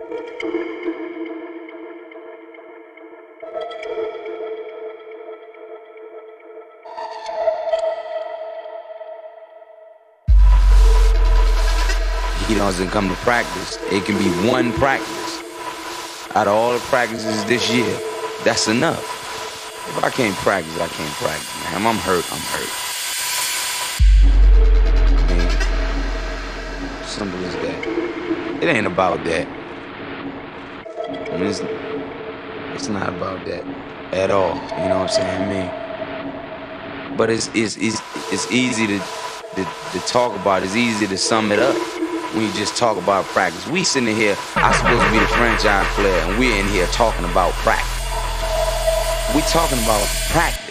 He doesn't come to practice. It can be one practice. Out of all the practices this year, that's enough. If I can't practice, I can't practice, man. I'm hurt, I'm hurt. Simple as that. It ain't about that. It's, it's not about that at all. You know what I'm saying? I mean, but it's it's it's, it's easy to, to to talk about. It's easy to sum it up when you just talk about practice. We sitting here, I'm supposed to be the franchise player, and we're in here talking about practice. We talking about practice.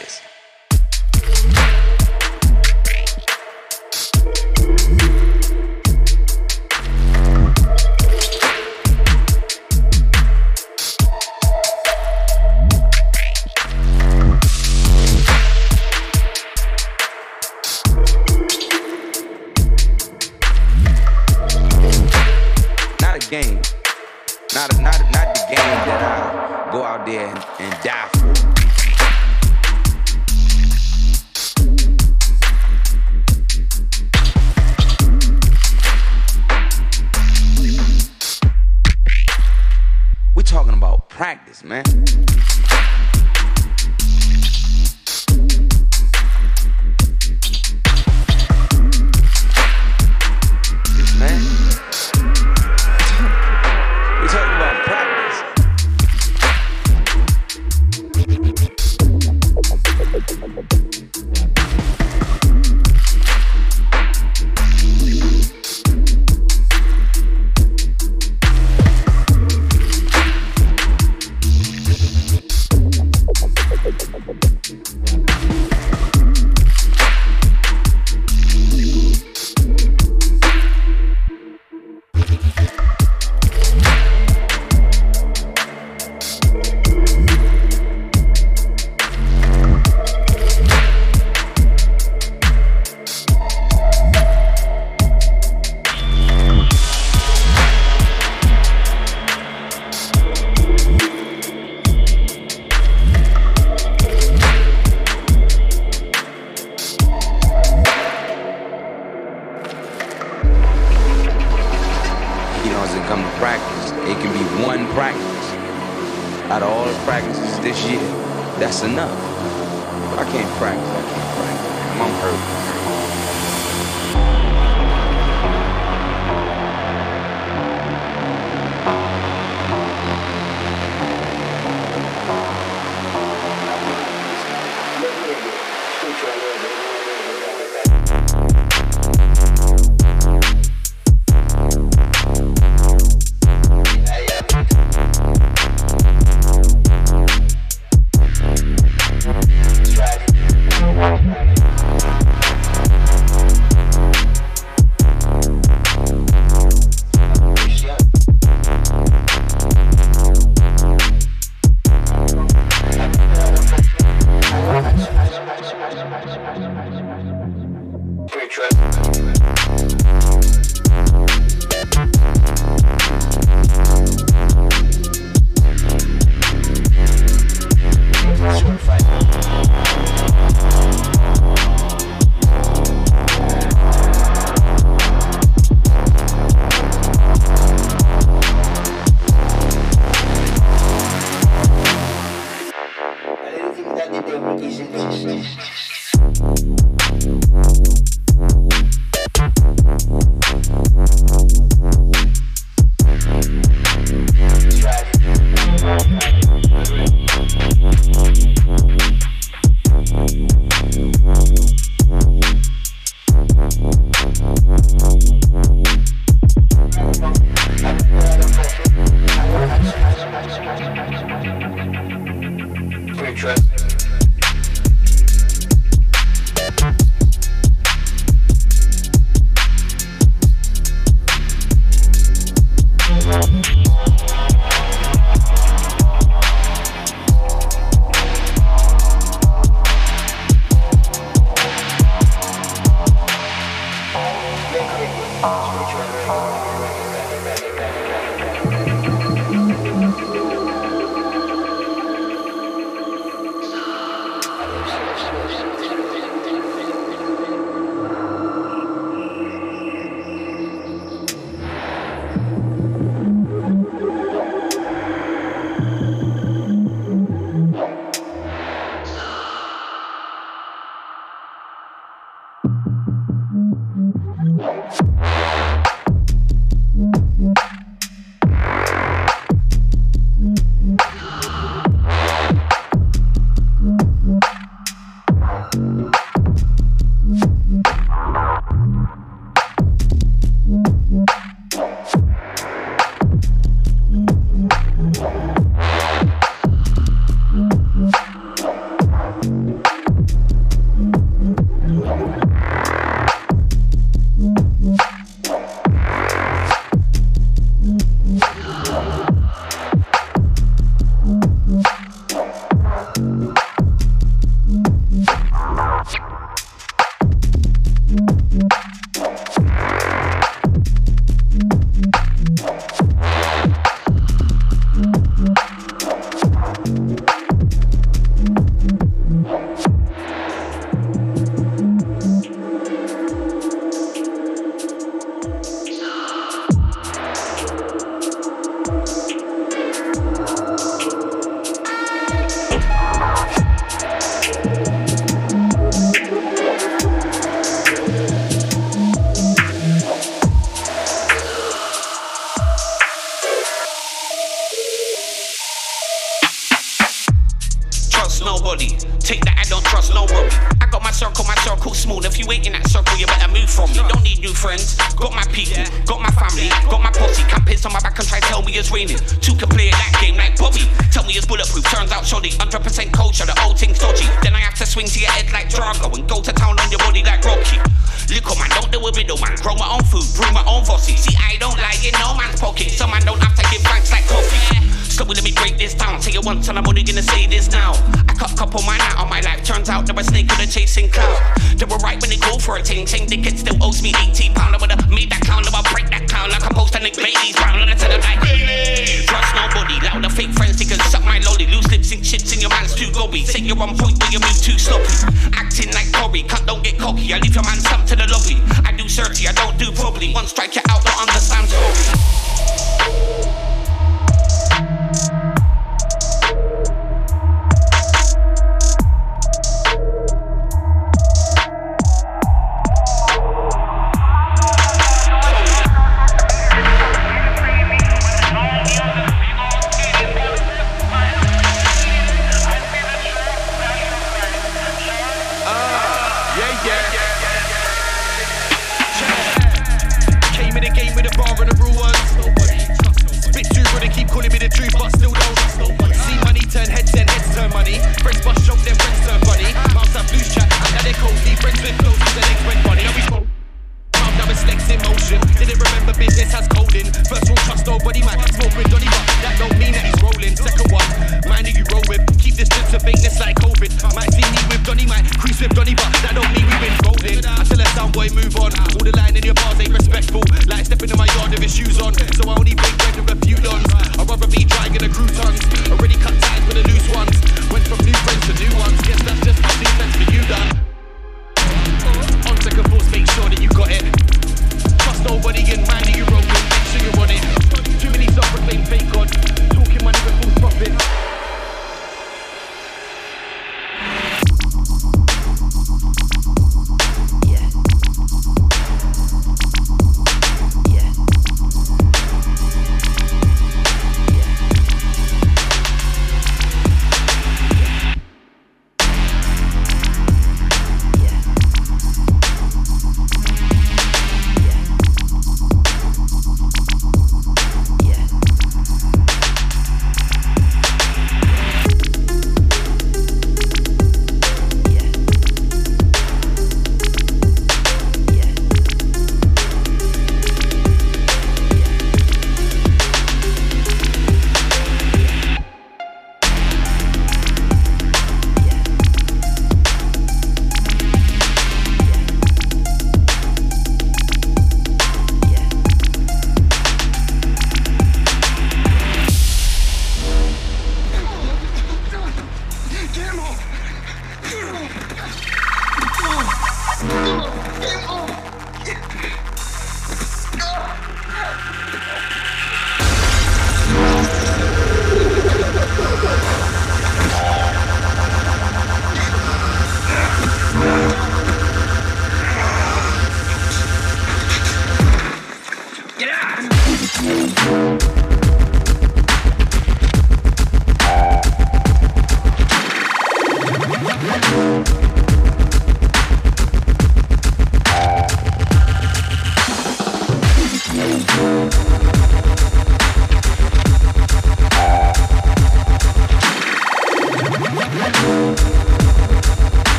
one point, do you move too sloppy? Acting like Corey, can't don't get cocky. I leave your man Sam to the lobby. I do 30, I don't do probably. One strike, you out, not understand Tory.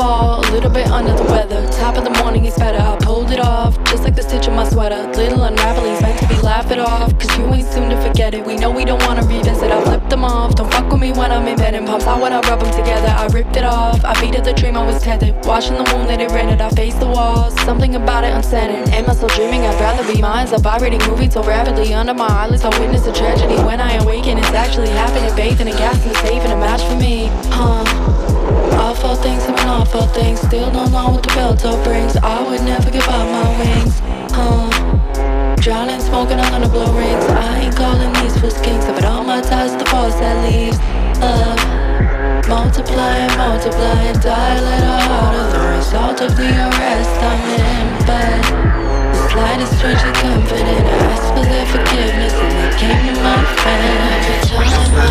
ball, a little bit under the weather. Top of the morning, he's better. I pulled it off, just like the stitch in my sweater. Little unraveling, meant to be laugh it off. Cause you ain't soon to forget it. We know we don't wanna revisit. I flipped them off. Don't fuck with me when I'm in bed and pumps out when I rub them together. I ripped it off. I beat at the dream I was tethered. Watching the moon that it rented. I faced the walls. Something about it unsettling. Am I still dreaming? I'd rather be minds up. I reading movies so rapidly under my eyelids. I witness a tragedy. When I awaken, it's actually happening. Bathing a gas and saving a match for me. Huh. Awful things have been awful things. Still don't know what the Velto brings. I would never give up my wings. Huh. Drowning, smoking I'm gonna blow rings. I ain't calling these fools kings. I've all my ties, the force that leaves. Love. Multiplying, multiplying, die a harder The result of the arrest I'm in But the slightest twinge of confident Ask for their forgiveness and they came to my friend Every time I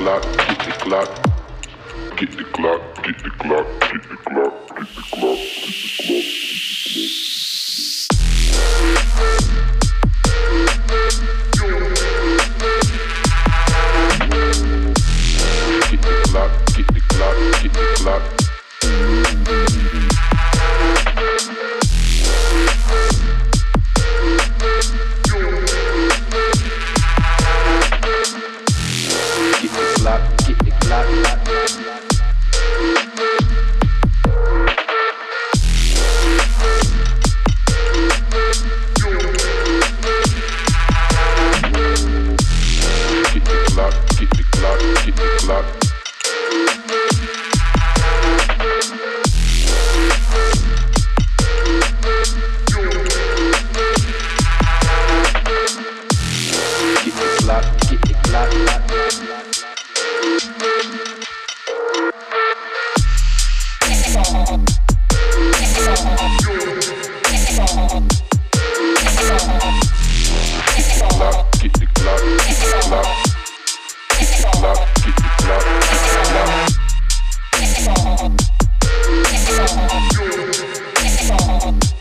Get Bye.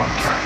on.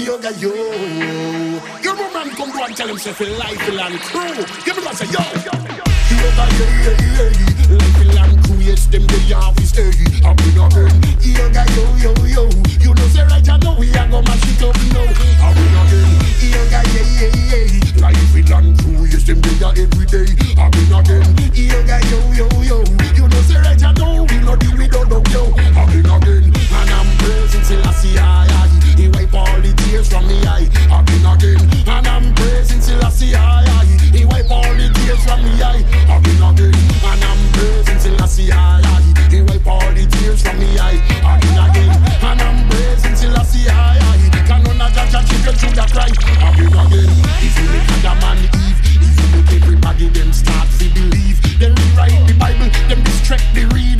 Yoga yo. Your man come go and tell himself a life and crew. Give me one say yo. Yoga yeah yeah yeah. Life and crew yes them they have to stay. I bring a burn. Yoga yo yo yo. You know say right now we are gonna mash it up now. I bring a burn. Yoga yeah yeah yeah. Life and crew yes them they are every day. I bring a burn. Yoga yo yo yo. You know say right now we no deal with no yo. I bring a burn. And I'm praising Selassie I he wipe all the tears from me eye. Again again And I'm praising Selassie I. He wipe all the tears from me eye. Again again And I'm praising till I I. He wipe all the tears from me eye. Again again And I'm praising Selassie I. Can none of judge children should have cry. Again again. If you make Adam and Eve If you make everybody them start to believe. Then rewrite the Bible, them distract the read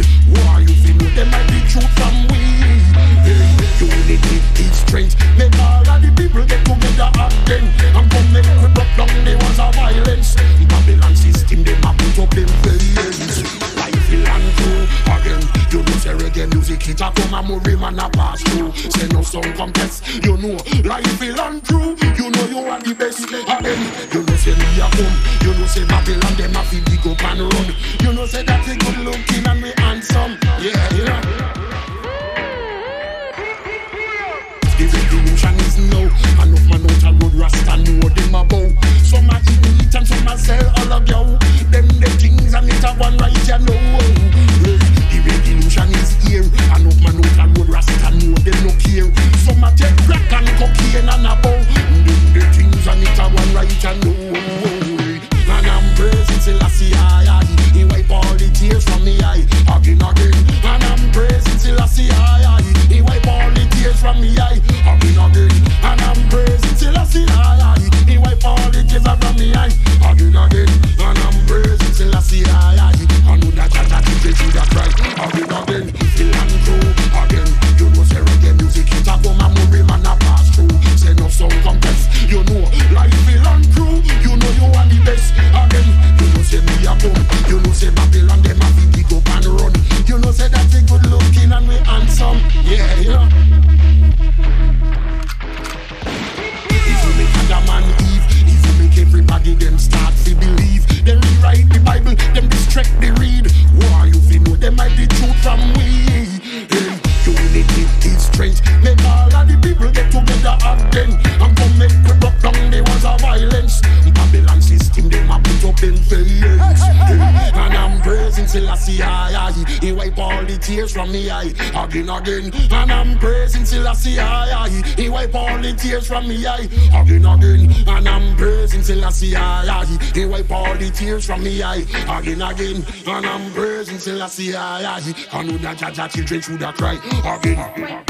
people get together again. And come make we broke down the walls of violence. Babylon system, they a put up them violence. Life will and true again. You know say reggae music it a come and movie man a pass through. Say no song complex. You know life will and true. You know you are the best again. You know say me a come. You know say Babylon them a fi big up and run. You know say that we good looking and we handsome. Yeah, yeah. Know. Enough man out a road rasta know them a bow. Some a eat and some a sell all of you. Them the things and it a one right you know. The revolution is here. Enough man out a road rasta know them no care. Some a take crack and cocaine and a bow. Them the things and it a one right you know. And I'm praising Selassie I. He wipe all the tears from me eye again again. And from me eye again again. And I'm praising Selassie I. I know that Jah Jah children should have cried again.